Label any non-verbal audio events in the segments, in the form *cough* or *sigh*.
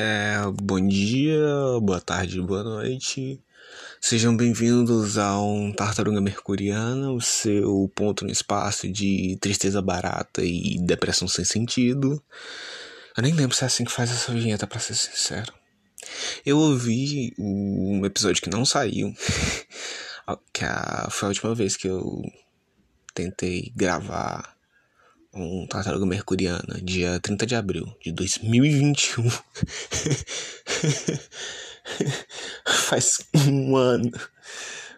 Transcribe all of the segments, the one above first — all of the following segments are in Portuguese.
É, bom dia, boa tarde, boa noite. Sejam bem-vindos a um Tartaruga Mercuriana, o seu ponto no espaço de tristeza barata e depressão sem sentido. Eu nem lembro se é assim que faz essa vinheta, pra ser sincero. Eu ouvi um episódio que não saiu, *laughs* que foi a última vez que eu tentei gravar um Tartaruga Mercuriana, dia 30 de abril de 2021. *laughs* Faz um ano.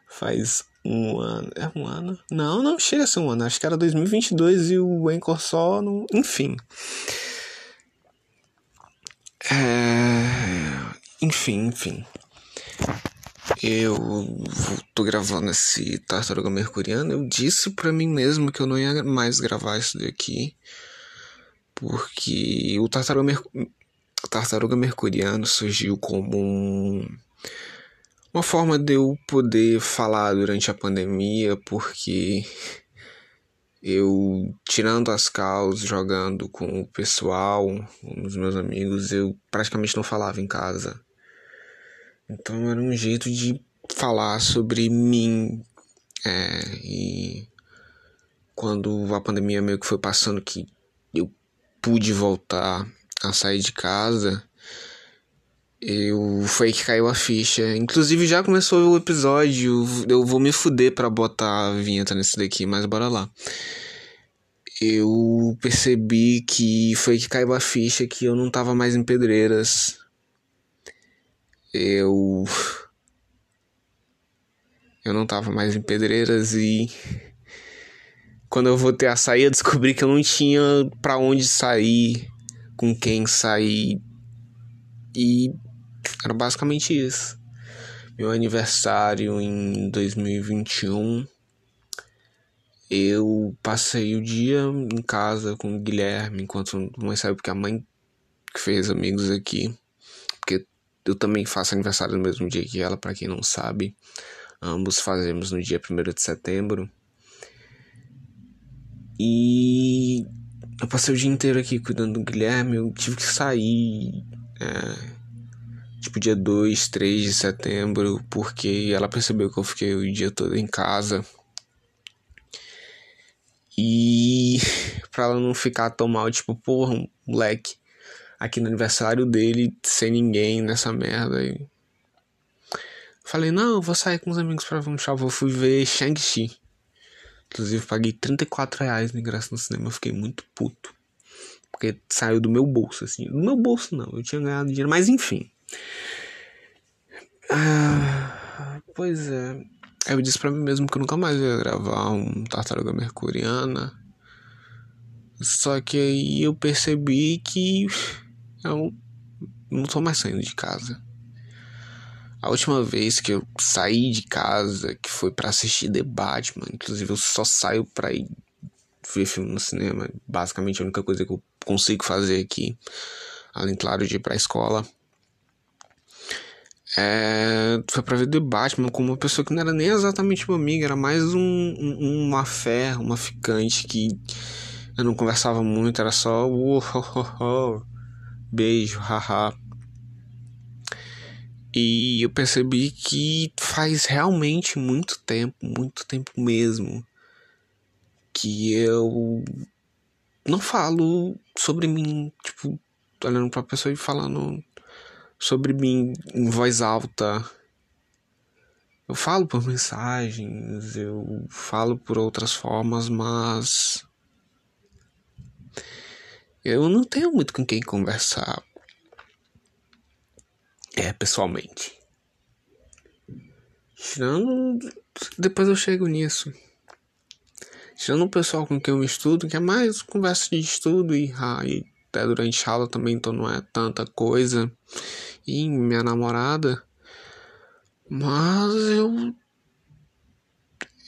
Faz um ano. É um ano? Não, não chega a ser um ano. Acho que era 2022 e o Anchor só. Não... Enfim. É... Enfim, enfim. Eu tô gravando esse Tartaruga Mercuriano. Eu disse para mim mesmo que eu não ia mais gravar isso daqui. Porque o Tartaruga, Mer... Tartaruga Mercuriano surgiu como um... uma forma de eu poder falar durante a pandemia. Porque eu, tirando as causas, jogando com o pessoal, com os meus amigos, eu praticamente não falava em casa. Então era um jeito de falar sobre mim. É, e quando a pandemia meio que foi passando, que eu pude voltar a sair de casa, eu foi que caiu a ficha. Inclusive já começou o episódio. Eu vou me fuder para botar a vinheta nesse daqui, mas bora lá. Eu percebi que foi que caiu a ficha que eu não tava mais em pedreiras eu eu não tava mais em Pedreiras e quando eu voltei a sair eu descobri que eu não tinha para onde sair, com quem sair e era basicamente isso. Meu aniversário em 2021 eu passei o dia em casa com o Guilherme enquanto mãe saiu porque a mãe fez amigos aqui eu também faço aniversário no mesmo dia que ela, para quem não sabe. Ambos fazemos no dia 1 de setembro. E eu passei o dia inteiro aqui cuidando do Guilherme. Eu tive que sair. É, tipo, dia 2, 3 de setembro, porque ela percebeu que eu fiquei o dia todo em casa. E *laughs* pra ela não ficar tão mal, tipo, porra, moleque, aqui no aniversário dele, sem ninguém nessa merda. E... Falei, não, eu vou sair com os amigos pra ver um show. Eu fui ver Shang-Chi. Inclusive, paguei 34 reais no ingresso no cinema. Eu fiquei muito puto. Porque saiu do meu bolso, assim. Do meu bolso, não. Eu tinha ganhado dinheiro, mas enfim. Ah, pois é. Eu disse pra mim mesmo que eu nunca mais ia gravar um Tartaruga Mercuriana. Só que aí eu percebi que eu não tô mais saindo de casa. A última vez que eu saí de casa, que foi para assistir The Batman, inclusive eu só saio pra ir ver filme no cinema, basicamente a única coisa que eu consigo fazer aqui, além, claro, de ir pra escola. É, foi pra ver The Batman com uma pessoa que não era nem exatamente uma amiga, era mais um, um uma fé, uma ficante que eu não conversava muito, era só. Uh, uh, uh, Beijo, haha. E eu percebi que faz realmente muito tempo, muito tempo mesmo, que eu não falo sobre mim, tipo, olhando pra pessoa e falando sobre mim em voz alta. Eu falo por mensagens, eu falo por outras formas, mas eu não tenho muito com quem conversar. É, pessoalmente. Tirando. Depois eu chego nisso. Tirando o pessoal com quem eu estudo, que é mais conversa de estudo e, ah, e até durante a aula também, então não é tanta coisa. E minha namorada. Mas eu.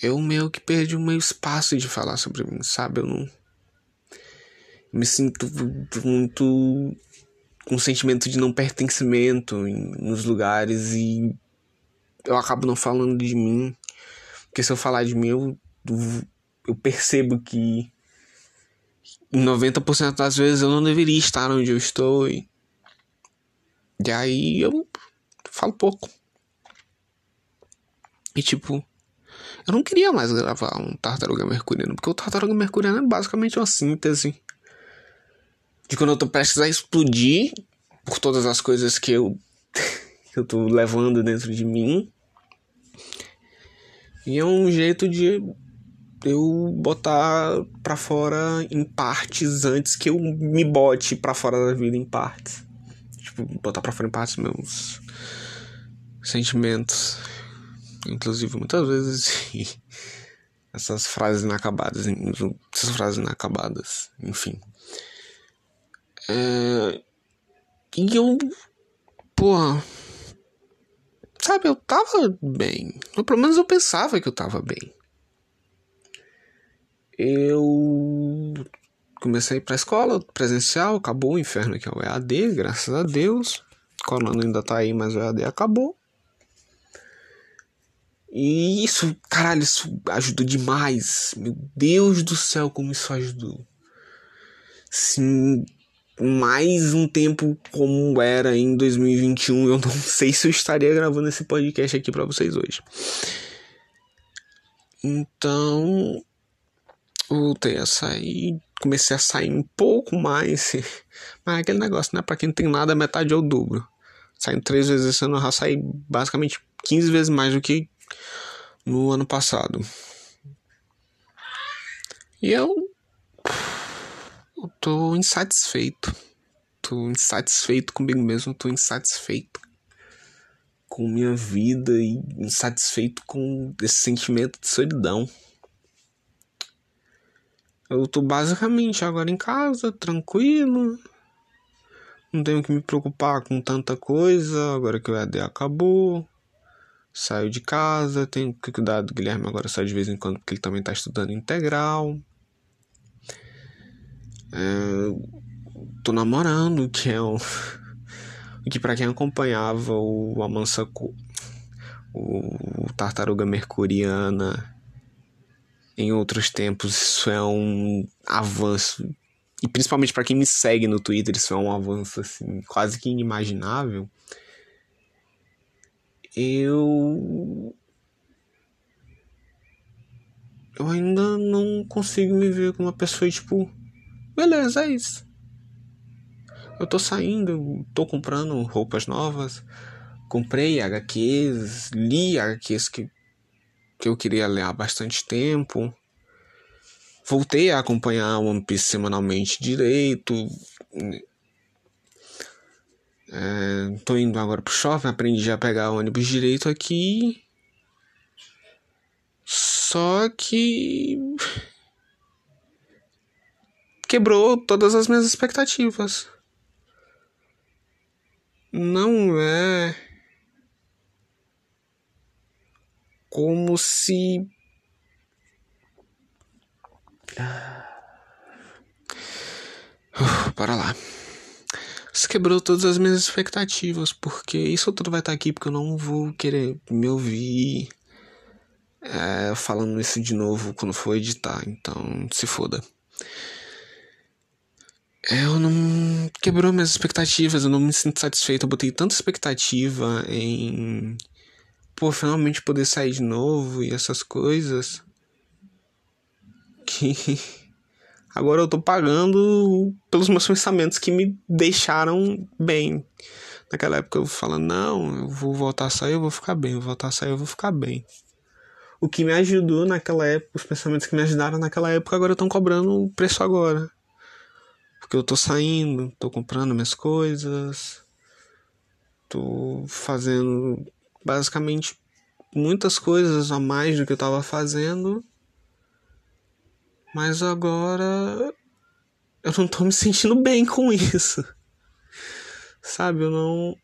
Eu meio que perdi o meu espaço de falar sobre mim, sabe? Eu não me sinto muito com um sentimento de não pertencimento em, nos lugares e eu acabo não falando de mim. Porque se eu falar de mim, eu, eu percebo que 90% das vezes eu não deveria estar onde eu estou. E E aí eu falo pouco. E tipo, eu não queria mais gravar um Tartaruga Mercuriano, porque o Tartaruga Mercuriano é basicamente uma síntese de quando eu tô prestes a explodir por todas as coisas que eu, *laughs* que eu tô levando dentro de mim. E é um jeito de eu botar pra fora em partes antes que eu me bote pra fora da vida em partes. Tipo, botar pra fora em partes meus sentimentos. Inclusive, muitas vezes *laughs* essas frases inacabadas, essas frases inacabadas, enfim. É... E eu, porra, sabe, eu tava bem. Ou pelo menos eu pensava que eu tava bem. Eu comecei a ir pra escola presencial, acabou o inferno que é o EAD, graças a Deus. Corona ainda tá aí, mas o EAD acabou. E isso, caralho, isso ajudou demais. Meu Deus do céu, como isso ajudou. Sim, mais um tempo como era em 2021, eu não *laughs* sei se eu estaria gravando esse podcast aqui para vocês hoje. Então, voltei a sair, comecei a sair um pouco mais. *laughs* Mas é aquele negócio, né? Pra quem não tem nada, metade é o dobro. Saindo três vezes esse ano, eu já saí basicamente 15 vezes mais do que no ano passado. E eu, eu tô insatisfeito. Tô insatisfeito comigo mesmo, tô insatisfeito com minha vida e insatisfeito com esse sentimento de solidão. Eu tô basicamente agora em casa, tranquilo. Não tenho que me preocupar com tanta coisa, agora que o EAD acabou saio de casa, tenho que cuidar do Guilherme agora só de vez em quando, porque ele também está estudando integral. É, tô namorando, que é o. *laughs* que para quem acompanhava o Amansa o Tartaruga Mercuriana em outros tempos, isso é um avanço. E principalmente para quem me segue no Twitter, isso é um avanço assim, quase que inimaginável eu. Eu ainda não consigo me ver como uma pessoa tipo. Beleza, é isso. Eu tô saindo, tô comprando roupas novas, comprei HQs, li HQs que, que eu queria ler há bastante tempo. Voltei a acompanhar One Piece semanalmente direito. É, tô indo agora pro shopping, aprendi a pegar ônibus direito aqui. Só que. Quebrou todas as minhas expectativas. Não é. Como se. *sighs* Uh, para lá. Isso quebrou todas as minhas expectativas, porque isso tudo vai estar aqui, porque eu não vou querer me ouvir é, falando isso de novo quando for editar, então se foda. Eu não. Quebrou minhas expectativas, eu não me sinto satisfeito. Eu botei tanta expectativa em. Pô, finalmente poder sair de novo e essas coisas. Que *laughs* Agora eu tô pagando pelos meus pensamentos que me deixaram bem. Naquela época eu falando, não, eu vou voltar a sair, eu vou ficar bem, eu vou voltar a sair, eu vou ficar bem. O que me ajudou naquela época, os pensamentos que me ajudaram naquela época, agora estão cobrando o preço agora. Porque eu tô saindo, tô comprando minhas coisas, tô fazendo basicamente muitas coisas a mais do que eu tava fazendo mas agora eu não tô me sentindo bem com isso. Sabe, eu não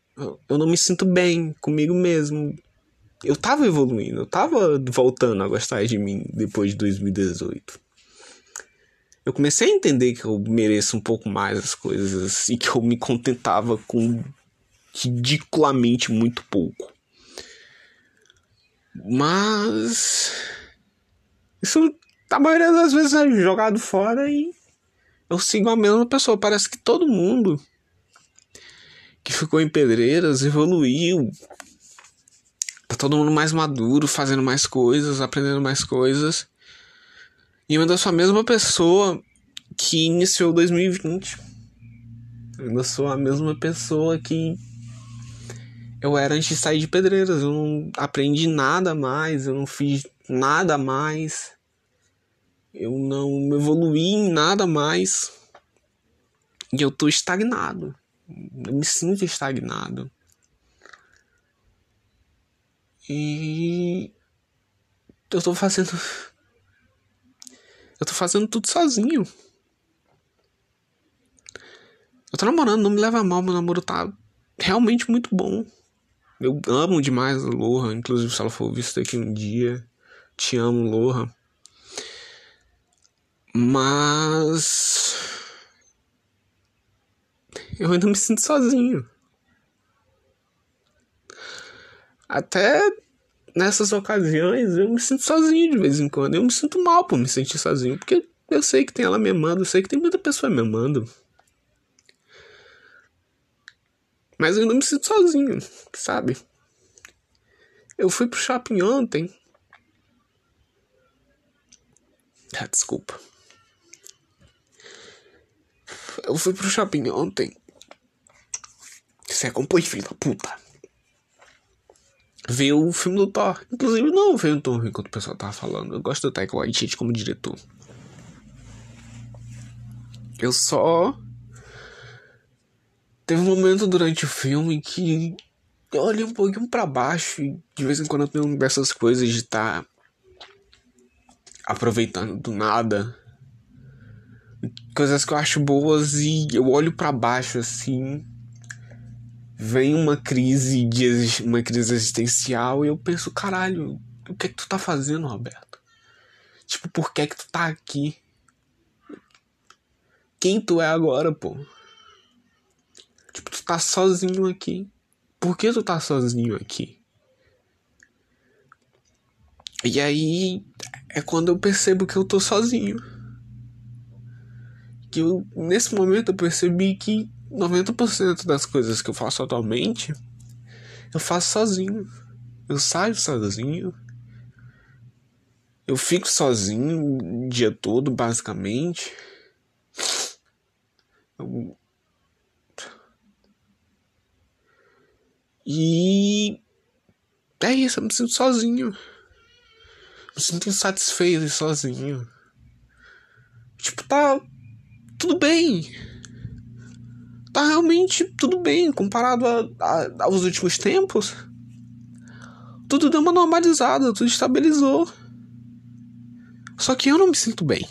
eu não me sinto bem comigo mesmo. Eu tava evoluindo, eu tava voltando a gostar de mim depois de 2018. Eu comecei a entender que eu mereço um pouco mais as coisas e que eu me contentava com ridiculamente muito pouco. Mas isso a maioria das vezes é jogado fora e eu sigo a mesma pessoa. Parece que todo mundo que ficou em Pedreiras evoluiu. Tá todo mundo mais maduro, fazendo mais coisas, aprendendo mais coisas. E eu ainda sou a mesma pessoa que iniciou 2020. Eu ainda sou a mesma pessoa que eu era antes de sair de Pedreiras. Eu não aprendi nada mais, eu não fiz nada mais. Eu não evoluí em nada mais. E eu tô estagnado. Eu me sinto estagnado. E eu tô fazendo eu tô fazendo tudo sozinho. Eu tô namorando, não me leva mal, meu namoro tá realmente muito bom. Eu amo demais a Loha, inclusive se ela for vista aqui um dia. Te amo, Loha. Mas. Eu ainda me sinto sozinho. Até nessas ocasiões eu me sinto sozinho de vez em quando. Eu me sinto mal por me sentir sozinho, porque eu sei que tem ela me amando, eu sei que tem muita pessoa me amando. Mas eu não me sinto sozinho, sabe? Eu fui pro shopping ontem. Ah, desculpa. Eu fui pro shopping ontem. Você acompanha, filho da puta ver o filme do Thor. Inclusive, não veio tão ruim quanto o pessoal tava falando. Eu gosto do Taika Waititi como diretor. Eu só. Teve um momento durante o filme que eu olhei um pouquinho para baixo e de vez em quando eu tenho dessas coisas de estar tá aproveitando do nada. Coisas que eu acho boas e eu olho para baixo assim vem uma crise de uma crise existencial e eu penso, caralho, o que é que tu tá fazendo, Roberto? Tipo, por que é que tu tá aqui? Quem tu é agora, pô? Tipo, tu tá sozinho aqui. Por que tu tá sozinho aqui? E aí é quando eu percebo que eu tô sozinho. Que eu, nesse momento eu percebi que 90% das coisas que eu faço atualmente, eu faço sozinho. Eu saio sozinho. Eu fico sozinho o dia todo, basicamente. Eu... E é isso, eu me sinto sozinho. Me sinto insatisfeito sozinho. Tipo, tá tudo bem tá realmente tudo bem comparado a, a, aos últimos tempos. Tudo deu uma normalizada, tudo estabilizou. Só que eu não me sinto bem.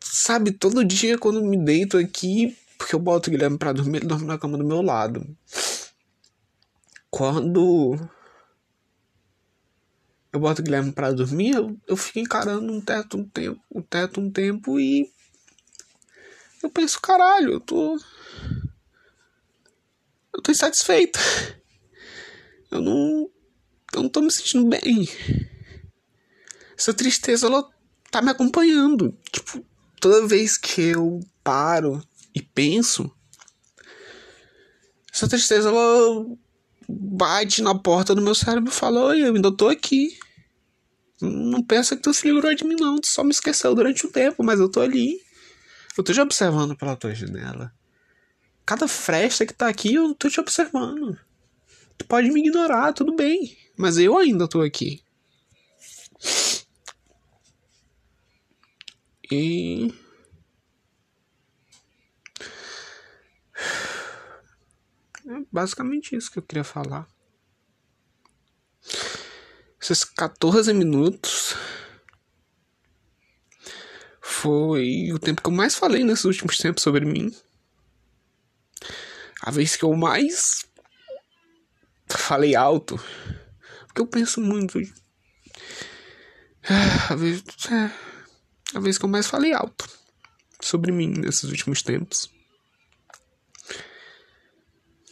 Sabe, todo dia quando me deito aqui, porque eu boto o Guilherme pra dormir, ele dorme na cama do meu lado. Quando eu boto o Guilherme pra dormir, eu, eu fico encarando um teto um tempo, o um teto um tempo e eu penso, caralho, eu tô. Eu tô insatisfeita. Eu não. Eu não tô me sentindo bem. Essa tristeza, ela tá me acompanhando. Tipo, toda vez que eu paro e penso, essa tristeza, ela bate na porta do meu cérebro e fala: Oi, eu ainda tô aqui. Não pensa que tu se livrou de mim, não. Tu só me esqueceu durante um tempo, mas eu tô ali. Eu tô te observando pela tua janela. Cada fresta que tá aqui, eu tô te observando. Tu pode me ignorar, tudo bem. Mas eu ainda tô aqui. E. É basicamente isso que eu queria falar. Esses 14 minutos foi o tempo que eu mais falei nesses últimos tempos sobre mim. A vez que eu mais falei alto. Porque eu penso muito. A vez, é, a vez que eu mais falei alto sobre mim nesses últimos tempos.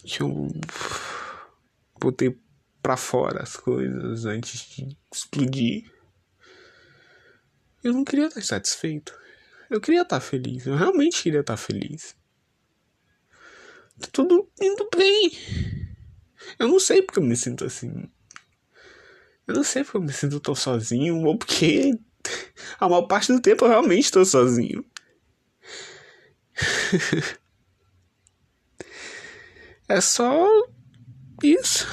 Que eu botei pra fora as coisas antes de explodir. Eu não queria estar satisfeito. Eu queria estar feliz. Eu realmente queria estar feliz. Tá tudo indo bem. Eu não sei porque eu me sinto assim. Eu não sei porque eu me sinto tão sozinho, ou porque *laughs* a maior parte do tempo eu realmente estou sozinho. *laughs* é só isso.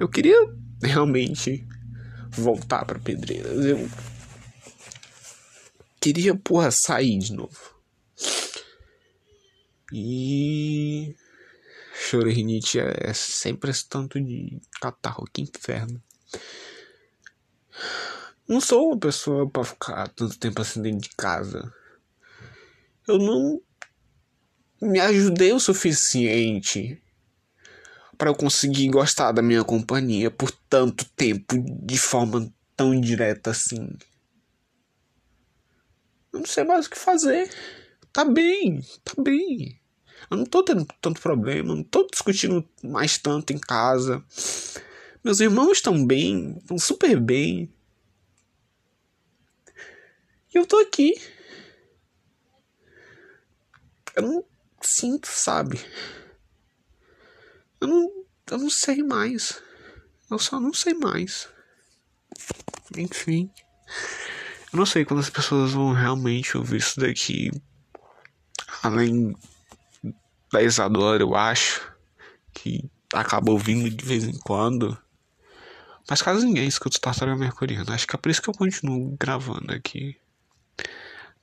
Eu queria realmente voltar para Pedreiras. Eu queria, porra, sair de novo. E. Chorrinite é sempre esse tanto de catarro, que inferno. Não sou uma pessoa para ficar tanto tempo assim dentro de casa. Eu não me ajudei o suficiente para eu conseguir gostar da minha companhia por tanto tempo de forma tão direta assim. Eu não sei mais o que fazer. Tá bem, tá bem. Eu não tô tendo tanto problema, não tô discutindo mais tanto em casa. Meus irmãos estão bem, estão super bem. E eu tô aqui. Eu não sinto, sabe? Eu não, eu não sei mais. Eu só não sei mais. Enfim. Eu não sei quando as pessoas vão realmente ouvir isso daqui. Além da Isadora, eu acho. Que acaba ouvindo de vez em quando. Mas caso ninguém escute Tartaruga Mercuriana, acho que é por isso que eu continuo gravando aqui.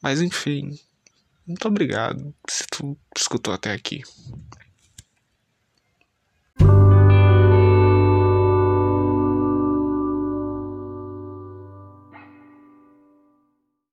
Mas enfim. Muito obrigado se tu escutou até aqui.